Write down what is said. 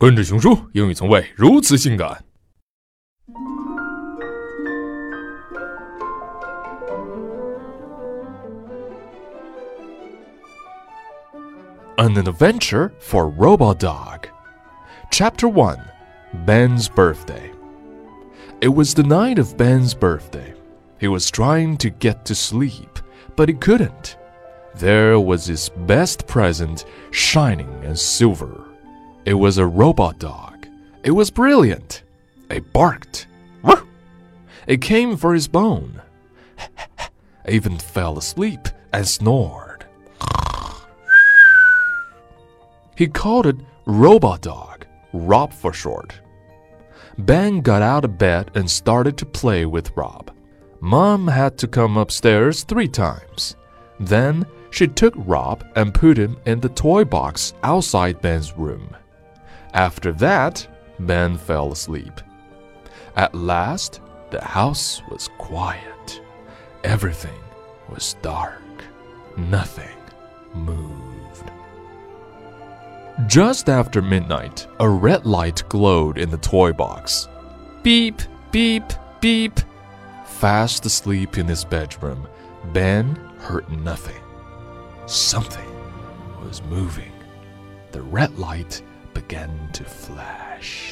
跟着雄叔，英语从未如此性感。An Adventure for Robo-dog. Chapter 1 Ben's Birthday. It was the night of Ben's birthday. He was trying to get to sleep, but he couldn't. There was his best present, shining and silver. It was a robot dog. It was brilliant. It barked. It came for his bone. Even fell asleep and snored. He called it Robo-dog, Rob for short. Ben got out of bed and started to play with Rob. Mom had to come upstairs three times. Then she took Rob and put him in the toy box outside Ben's room. After that, Ben fell asleep. At last, the house was quiet. Everything was dark. Nothing moved. Just after midnight, a red light glowed in the toy box. Beep, beep, beep. Fast asleep in his bedroom, Ben heard nothing. Something was moving. The red light began to flash.